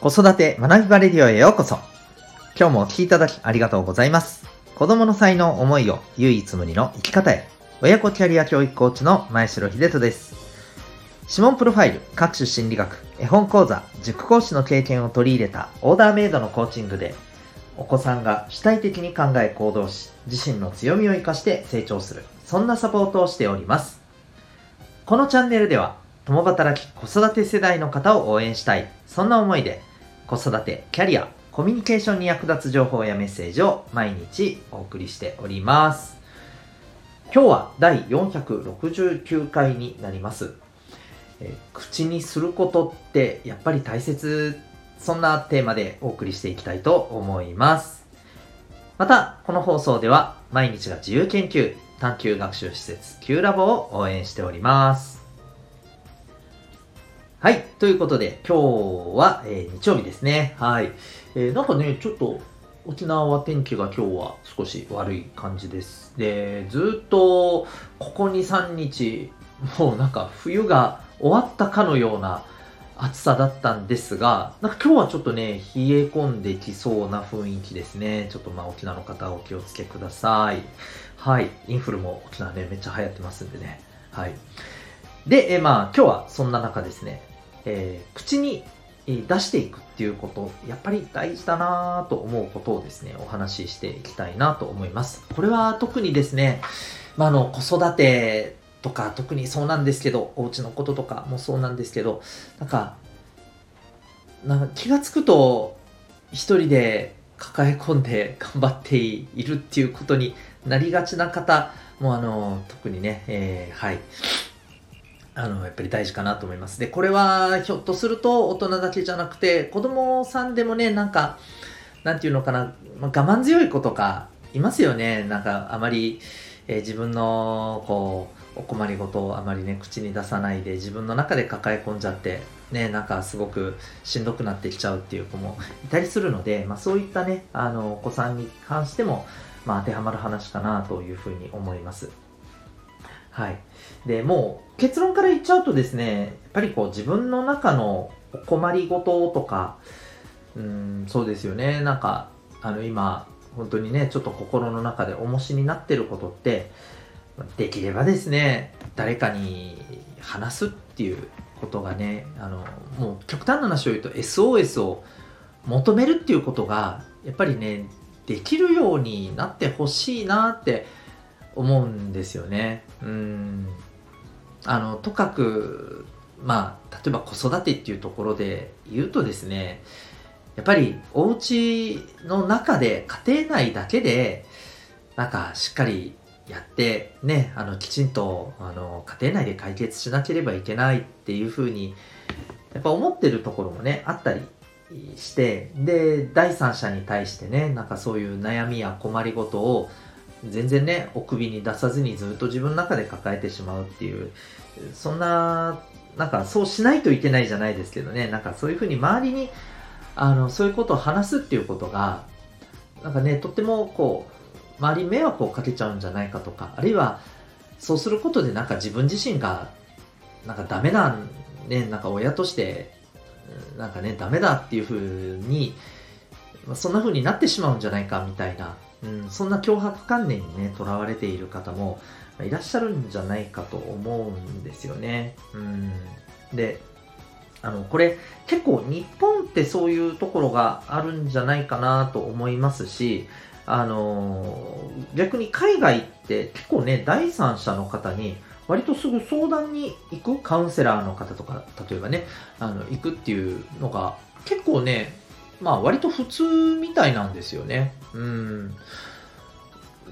子育て学びバレディオへようこそ。今日もお聴きいただきありがとうございます。子供の才能、思いを唯一無二の生き方へ。親子キャリア教育コーチの前城秀人です。指紋プロファイル、各種心理学、絵本講座、塾講師の経験を取り入れたオーダーメイドのコーチングで、お子さんが主体的に考え行動し、自身の強みを活かして成長する、そんなサポートをしております。このチャンネルでは、共働き子育て世代の方を応援したい、そんな思いで、子育て、キャリア、コミュニケーションに役立つ情報やメッセージを毎日お送りしております。今日は第469回になります。え口にすることってやっぱり大切、そんなテーマでお送りしていきたいと思います。また、この放送では毎日が自由研究、探究学習施設 Q ラボを応援しております。はい。ということで、今日は、えー日曜日ですね。はい。えーなんかね、ちょっと、沖縄は天気が今日は少し悪い感じです。で、ずっと、ここ2、3日、もうなんか冬が終わったかのような暑さだったんですが、なんか今日はちょっとね、冷え込んできそうな雰囲気ですね。ちょっとまあ沖縄の方お気をつけください。はい。インフルも沖縄ね、めっちゃ流行ってますんでね。はい。で、えまあ今日はそんな中ですね、えー口に出していくっていうこと、やっぱり大事だなと思うことをですね、お話ししていきたいなと思います。これは特にですね、まあ、あの、子育てとか特にそうなんですけど、お家のこととかもそうなんですけど、なんか、気がつくと一人で抱え込んで頑張っているっていうことになりがちな方もあの特にね、えーはいあのやっぱり大事かなと思います。でこれはひょっとすると大人だけじゃなくて子供さんでもねなんかなんていうのかな、まあ、我慢強い子とかいますよね。なんかあまり、えー自分のこうお困りごとをあまりね口に出さないで自分の中で抱え込んじゃってねなんかすごくしんどくなってきちゃうっていう子もいたりするので、まあ、そういったねあのお子さんに関しても、まあ、当てはまる話かなというふうに思います。はい。でもう結論から言っちゃうとですねやっぱりこう自分の中のお困りごととかうんそうですよね。なんかあの今本当にねちょっと心の中で重しになってることってできればですね誰かに話すっていうことがねあのもう極端な話を言うと SOS を求めるっていうことがやっぱりねできるようになってほしいなって思うんですよね。うん。あのとかくまあ例えば子育てっていうところで言うとですねやっぱりお家の中で家庭内だけでなんかしっかりやってねあのきちんとあの家庭内で解決しなければいけないっていうふうにやっぱ思ってるところもねあったりしてで第三者に対してねなんかそういう悩みや困りごとを全然ねお首に出さずにずっと自分の中で抱えてしまうっていうそんななんかそうしないといけないじゃないですけどね。なんかそういうふうに周りにあのそういうことを話すっていうことがなんかねとってもこう周り迷惑をかけちゃうんじゃないかとかあるいはそうすることでなんか自分自身がなんかダメなねなんか親としてなんかねダメだっていうふうにそんな風になってしまうんじゃないかみたいな、うん、そんな脅迫観念にねとらわれている方もいらっしゃるんじゃないかと思うんですよね。うん、であのこれ結構日本ってそういうところがあるんじゃないかなと思いますしあの逆に海外って結構ね第三者の方に割とすぐ相談に行くカウンセラーの方とか例えばねあの行くっていうのが結構ねまあ割と普通みたいなんですよね。うん。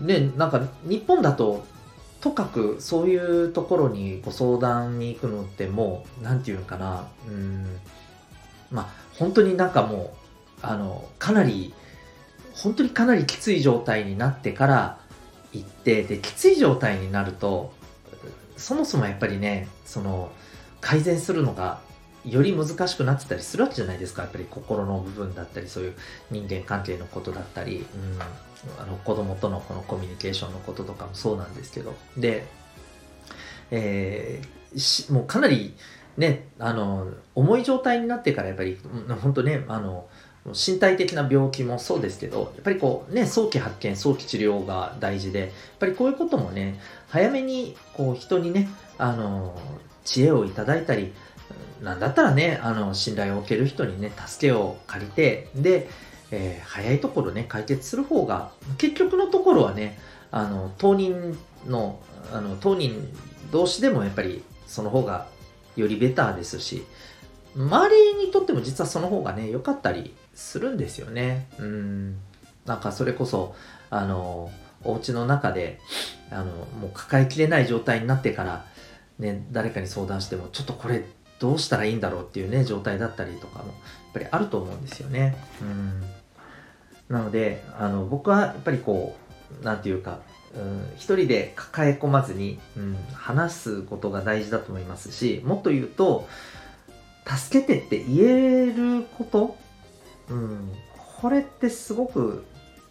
で、なんか日本だととかくそういうところにご相談に行くのってもう、なんていうのかな、うん、まあ本当になんかもう、あの、かなり、本当にかなりきつい状態になってから行って、で、きつい状態になると、そもそもやっぱりね、その、改善するのがより難しくなってたりするわけじゃないですか。やっぱり心の部分だったり、そういう人間関係のことだったり、うん、あの子供とのこのコミュニケーションのこととかもそうなんですけど。で、えーもうかなりね、あの、重い状態になってからやっぱり、本当ね、あの、身体的な病気もそうですけど、やっぱりこうね、早期発見、早期治療が大事で、やっぱりこういうこともね、早めにこう人にね、あの、知恵をいただいたり、なんだったらね、あの、信頼を受ける人にね、助けを借りて、で、えー、早いところね、解決する方が、結局のところはね、あの、当人の、あの、当人同士でもやっぱりその方がよりベターですし、周りにとっても実はその方がね、良かったりするんですよね。うん。なんかそれこそ、あの、お家の中で、あの、もう抱えきれない状態になってから、ね、誰かに相談しても、ちょっとこれどうしたらいいんだろうっていうね、状態だったりとかも、やっぱりあると思うんですよね。うん。なので、あの、僕はやっぱりこう、なんていうか、うん、一人で抱え込まずに、うん、話すことが大事だと思いますし、もっと言うと、助けてって言えること、うん、これってすごく、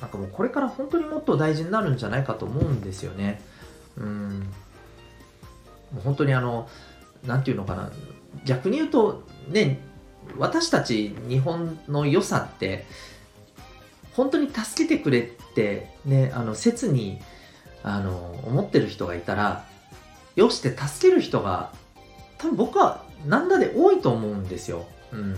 なんかもうこれから本当にもっと大事になるんじゃないかと思うんですよね。うん。もう本当にあの、なんていうのかな、逆に言うと、ね、私たち日本の良さって、本当に助けてくれってね、あの、切に、あの、思ってる人がいたら、よして助ける人が、多分僕はなんだで多いと思うんですよ。うん。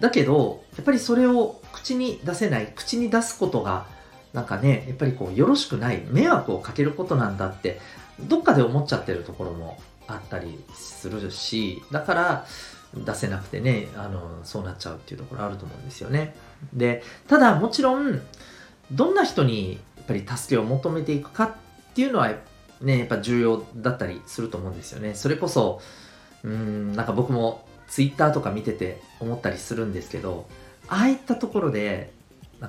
だけど、やっぱりそれを口に出せない、口に出すことが、なんかね、やっぱりこう、よろしくない、迷惑をかけることなんだって、どっかで思っちゃってるところもあったりするし、だから、出せなくてね、あの、そうなっちゃうっていうところあると思うんですよね。で、ただもちろん、どんな人にやっぱり助けを求めていくかっていうのはね、やっぱ重要だったりすると思うんですよね。それこそ、うん、なんか僕もツイッターとか見てて思ったりするんですけど、ああいったところで、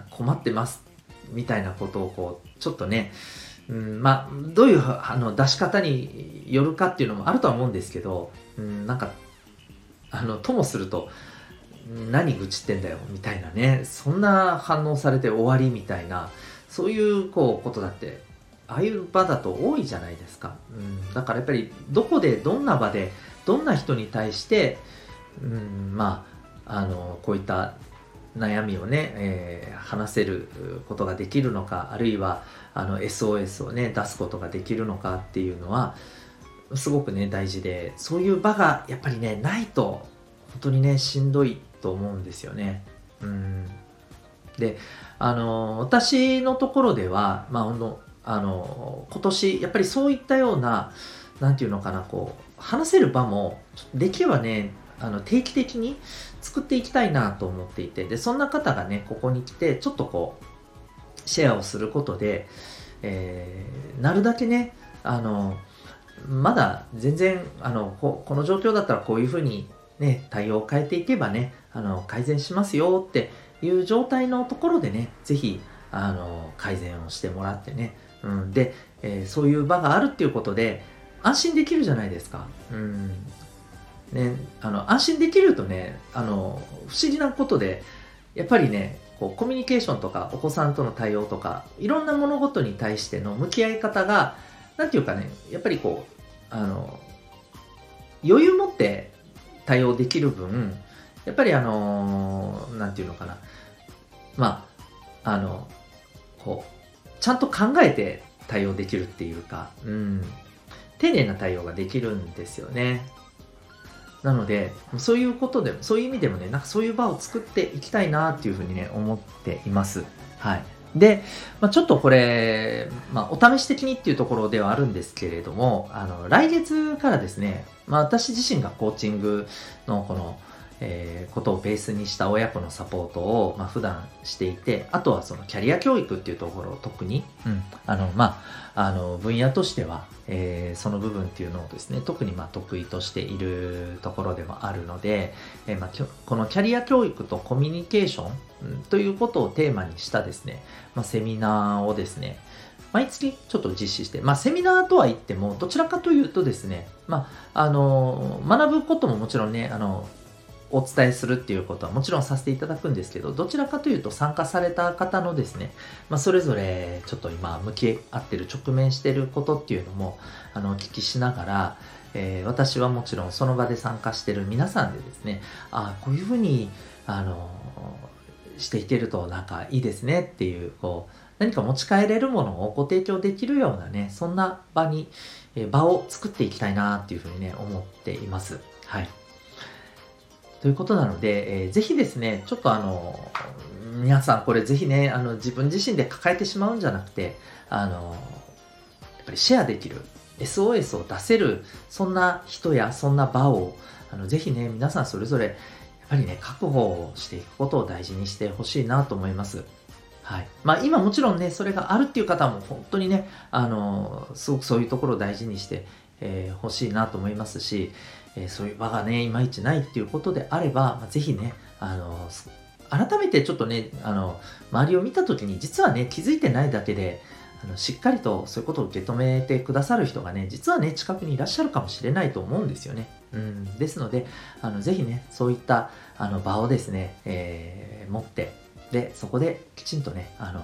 困ってますみたいなことをこう、ちょっとね、うん、まあ、どういうあの出し方によるかっていうのもあるとは思うんですけど、うん、なんか、あの、ともすると、何愚痴ってんだよみたいなね、そんな反応されて終わりみたいな、そういうこうことだってああいう場だと多いじゃないですか、うん、だからやっぱりどこでどんな場でどんな人に対して、うん、まああのこういった悩みをね、えー、話せることができるのかあるいはあの SOS をね出すことができるのかっていうのはすごくね大事でそういう場がやっぱりねないと本当にねしんどいと思うんですよね。うんであの私のところでは、まあ、あの今年やっぱりそういったような何て言うのかなこう話せる場もできればねあの定期的に作っていきたいなと思っていてでそんな方がねここに来てちょっとこうシェアをすることで、えー、なるだけねあのまだ全然あのここの状況だったらこういうふうにね対応を変えていけばねあの改善しますよっていう状態のところでね是非あの改善をしてもらってねうん、で、えー、そういう場があるっていうことで安心できるじゃないですか。うんね、あの安心できるとねあの不思議なことでやっぱりねこうコミュニケーションとかお子さんとの対応とかいろんな物事に対しての向き合い方が何て言うかねやっぱりこうあの余裕持って対応できる分やっぱりあの何て言うのかなまああのこうちゃんと考えて対応できるっていうか、うん、丁寧な対応ができるんですよね。なので、そういうことで、そういう意味でもね、なんかそういう場を作っていきたいなっていうふうにね、思っています。はい。で、まあ、ちょっとこれ、まあ、お試し的にっていうところではあるんですけれども、あの、来月からですね、まあ、私自身がコーチングのこの、えー、ことをベースにした親子のサポートを、まあ、普段していて、あとはそのキャリア教育っていうところを特に、うん、あの、まあ、あの、分野としては、えー、その部分っていうのをですね、特にまあ得意としているところでもあるので、えー、まあ、このキャリア教育とコミュニケーション、うん、ということをテーマにしたですね、まあ、セミナーをですね、毎月ちょっと実施して、まあ、セミナーとは言っても、どちらかというとですね、まあ、あの、学ぶことももちろんね、あの、お伝えするっていうことはもちろんさせていただくんですけど、どちらかというと参加された方のですね、まあ、それぞれちょっと今向き合ってる、直面してることっていうのも、あの、お聞きしながら、えー、私はもちろんその場で参加してる皆さんでですね、ああ、こういうふうに、あの、していけるとなんかいいですねっていう、こう、何か持ち帰れるものをご提供できるようなね、そんな場に、え場を作っていきたいなっていうふうにね、思っています。はい。ということなので、えー、ぜひですね、ちょっとあの、皆さんこれぜひね、あの、自分自身で抱えてしまうんじゃなくて、あの、やっぱりシェアできる、SOS を出せる、そんな人やそんな場を、あの、ぜひね、皆さんそれぞれ、やっぱりね、確保していくことを大事にしてほしいなと思います。はい。まあ今もちろんね、それがあるっていう方も本当にね、あの、すごくそういうところを大事にして、えー、欲しいなと思いますし、えー、そういう場がね、いまいちないっていうことであれば、まあ、ぜひね、あの、改めてちょっとね、あの、周りを見た時に実はね、気づいてないだけで、あのしっかりとそういうことを受け止めてくださる人がね、実はね、近くにいらっしゃるかもしれないと思うんですよね。うん、ですので、あのぜひね、そういったあの場をですね、えー、持って、で、そこできちんとね、あの、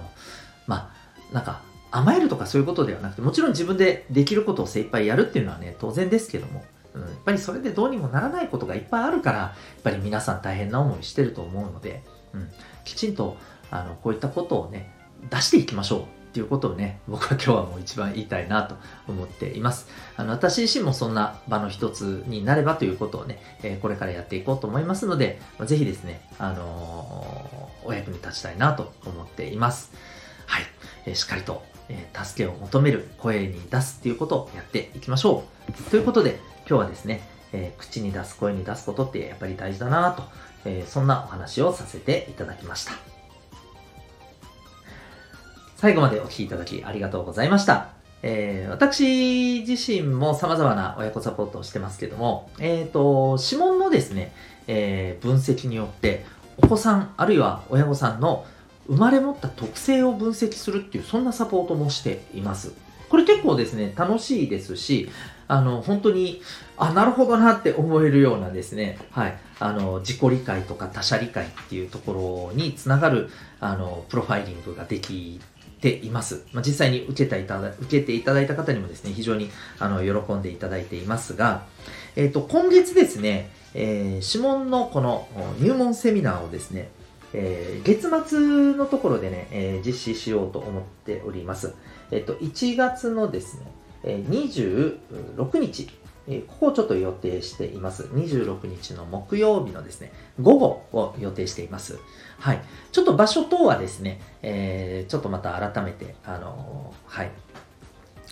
まあ、なんか、甘えるとかそういうことではなくて、もちろん自分でできることを精一杯やるっていうのはね、当然ですけども、うん、やっぱりそれでどうにもならないことがいっぱいあるから、やっぱり皆さん大変な思いしてると思うので、うん、きちんとあのこういったことをね、出していきましょうっていうことをね、僕は今日はもう一番言いたいなと思っています。あの私自身もそんな場の一つになればということをね、えー、これからやっていこうと思いますので、ぜひですね、あのー、お役に立ちたいなと思っています。はい。えー、しっかりと、助けを求める声に出すっていうことをやっていきましょう。ということで、今日はですね、えー、口に出す声に出すことってやっぱり大事だなと、えー、そんなお話をさせていただきました。最後までお聴きいただきありがとうございました。えー、私自身も様々な親子サポートをしてますけども、えっ、ー、と、指紋のですね、えー、分析によって、お子さん、あるいは親御さんの生まれ持った特性を分析するっていう、そんなサポートもしています。これ結構ですね、楽しいですし、あの、本当に、あ、なるほどなって思えるようなですね、はい、あの、自己理解とか他者理解っていうところにつながる、あの、プロファイリングができています。まあ、実際に受けたいただ受けていただいた方にもですね、非常にあの喜んでいただいていますが、えっ、ー、と、今月ですね、えー、指紋のこの入門セミナーをですね、えー、月末のところでね、えー、実施しようと思っております。えっ、と、1月のですね、え、26日、え、ここをちょっと予定しています。26日の木曜日のですね、午後を予定しています。はい。ちょっと場所等はですね、えー、ちょっとまた改めて、あの、はい、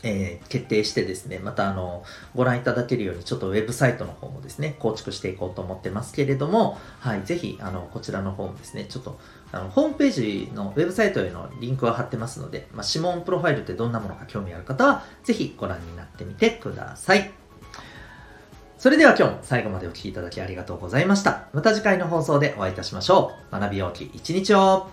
えー、決定してですね、またあの、ご覧いただけるように、ちょっとウェブサイトの方もですね、構築していこうと思ってますけれども、はい、ぜひ、あの、こちらの方もですね、ちょっと、あの、ホームページのウェブサイトへのリンクは貼ってますので、まあ、指紋プロファイルってどんなものか興味ある方は、ぜひご覧になってみてください。それでは今日も最後までお聴きいただきありがとうございました。また次回の放送でお会いいたしましょう。学びようき一日を